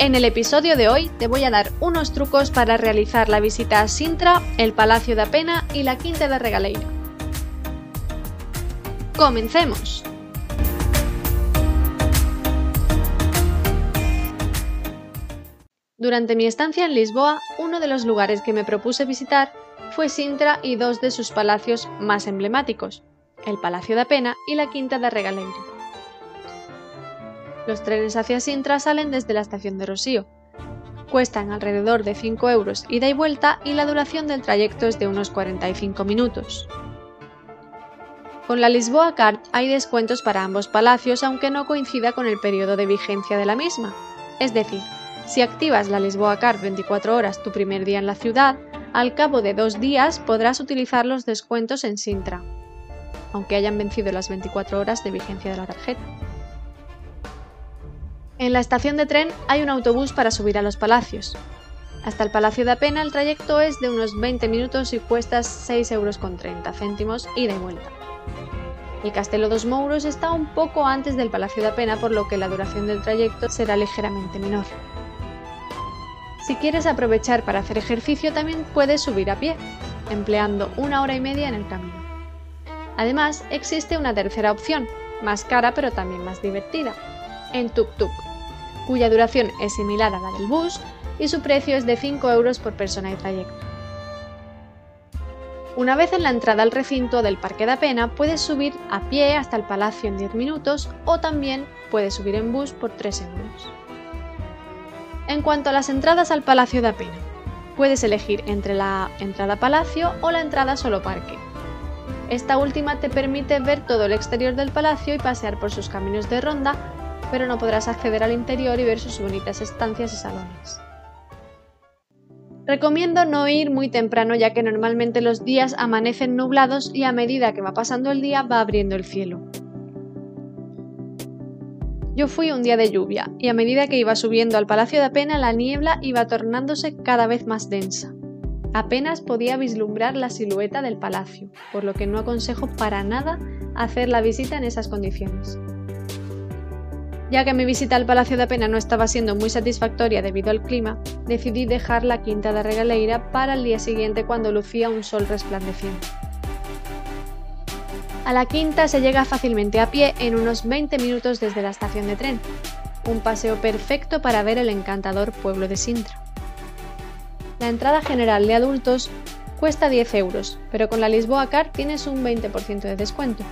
En el episodio de hoy te voy a dar unos trucos para realizar la visita a Sintra, el Palacio de Apena y la Quinta de Regaleira. ¡Comencemos! Durante mi estancia en Lisboa, uno de los lugares que me propuse visitar fue Sintra y dos de sus palacios más emblemáticos, el Palacio de Apena y la Quinta de Regaleira. Los trenes hacia Sintra salen desde la estación de Rosío. Cuestan alrededor de 5 euros ida y vuelta y la duración del trayecto es de unos 45 minutos. Con la Lisboa Card hay descuentos para ambos palacios aunque no coincida con el periodo de vigencia de la misma. Es decir, si activas la Lisboa Card 24 horas tu primer día en la ciudad, al cabo de dos días podrás utilizar los descuentos en Sintra, aunque hayan vencido las 24 horas de vigencia de la tarjeta. En la estación de tren hay un autobús para subir a los palacios. Hasta el Palacio de Apena el trayecto es de unos 20 minutos y cuesta 6,30 euros ida y vuelta. El Castelo dos Mouros está un poco antes del Palacio de Apena por lo que la duración del trayecto será ligeramente menor. Si quieres aprovechar para hacer ejercicio también puedes subir a pie, empleando una hora y media en el camino. Además, existe una tercera opción, más cara pero también más divertida, en tuk-tuk cuya duración es similar a la del bus y su precio es de 5 euros por persona y trayecto. Una vez en la entrada al recinto del Parque de Pena, puedes subir a pie hasta el palacio en 10 minutos o también puedes subir en bus por 3 euros. En cuanto a las entradas al Palacio de Pena, puedes elegir entre la entrada palacio o la entrada solo parque. Esta última te permite ver todo el exterior del palacio y pasear por sus caminos de ronda pero no podrás acceder al interior y ver sus bonitas estancias y salones. Recomiendo no ir muy temprano ya que normalmente los días amanecen nublados y a medida que va pasando el día va abriendo el cielo. Yo fui un día de lluvia y a medida que iba subiendo al Palacio de Apena la niebla iba tornándose cada vez más densa. Apenas podía vislumbrar la silueta del palacio, por lo que no aconsejo para nada hacer la visita en esas condiciones. Ya que mi visita al Palacio de Pena no estaba siendo muy satisfactoria debido al clima, decidí dejar la Quinta de Regaleira para el día siguiente cuando lucía un sol resplandeciente. A la Quinta se llega fácilmente a pie en unos 20 minutos desde la estación de tren, un paseo perfecto para ver el encantador pueblo de Sintra. La entrada general de adultos cuesta 10 euros, pero con la Lisboa Card tienes un 20% de descuento,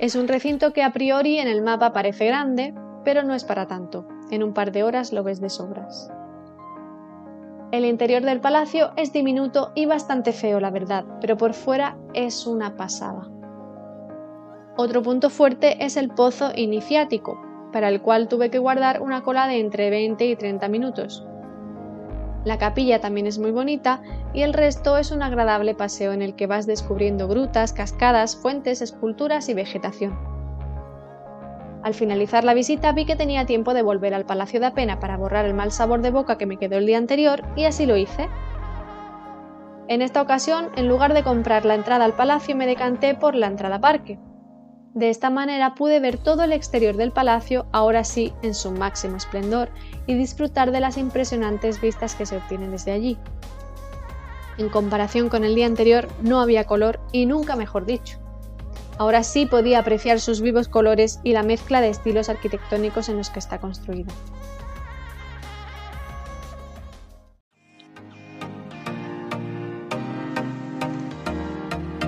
es un recinto que a priori en el mapa parece grande, pero no es para tanto. En un par de horas lo ves de sobras. El interior del palacio es diminuto y bastante feo, la verdad, pero por fuera es una pasada. Otro punto fuerte es el pozo iniciático, para el cual tuve que guardar una cola de entre 20 y 30 minutos. La capilla también es muy bonita y el resto es un agradable paseo en el que vas descubriendo grutas, cascadas, fuentes, esculturas y vegetación. Al finalizar la visita vi que tenía tiempo de volver al Palacio de Apena para borrar el mal sabor de boca que me quedó el día anterior y así lo hice. En esta ocasión, en lugar de comprar la entrada al palacio, me decanté por la entrada parque. De esta manera pude ver todo el exterior del palacio, ahora sí en su máximo esplendor, y disfrutar de las impresionantes vistas que se obtienen desde allí. En comparación con el día anterior no había color y nunca mejor dicho. Ahora sí podía apreciar sus vivos colores y la mezcla de estilos arquitectónicos en los que está construido.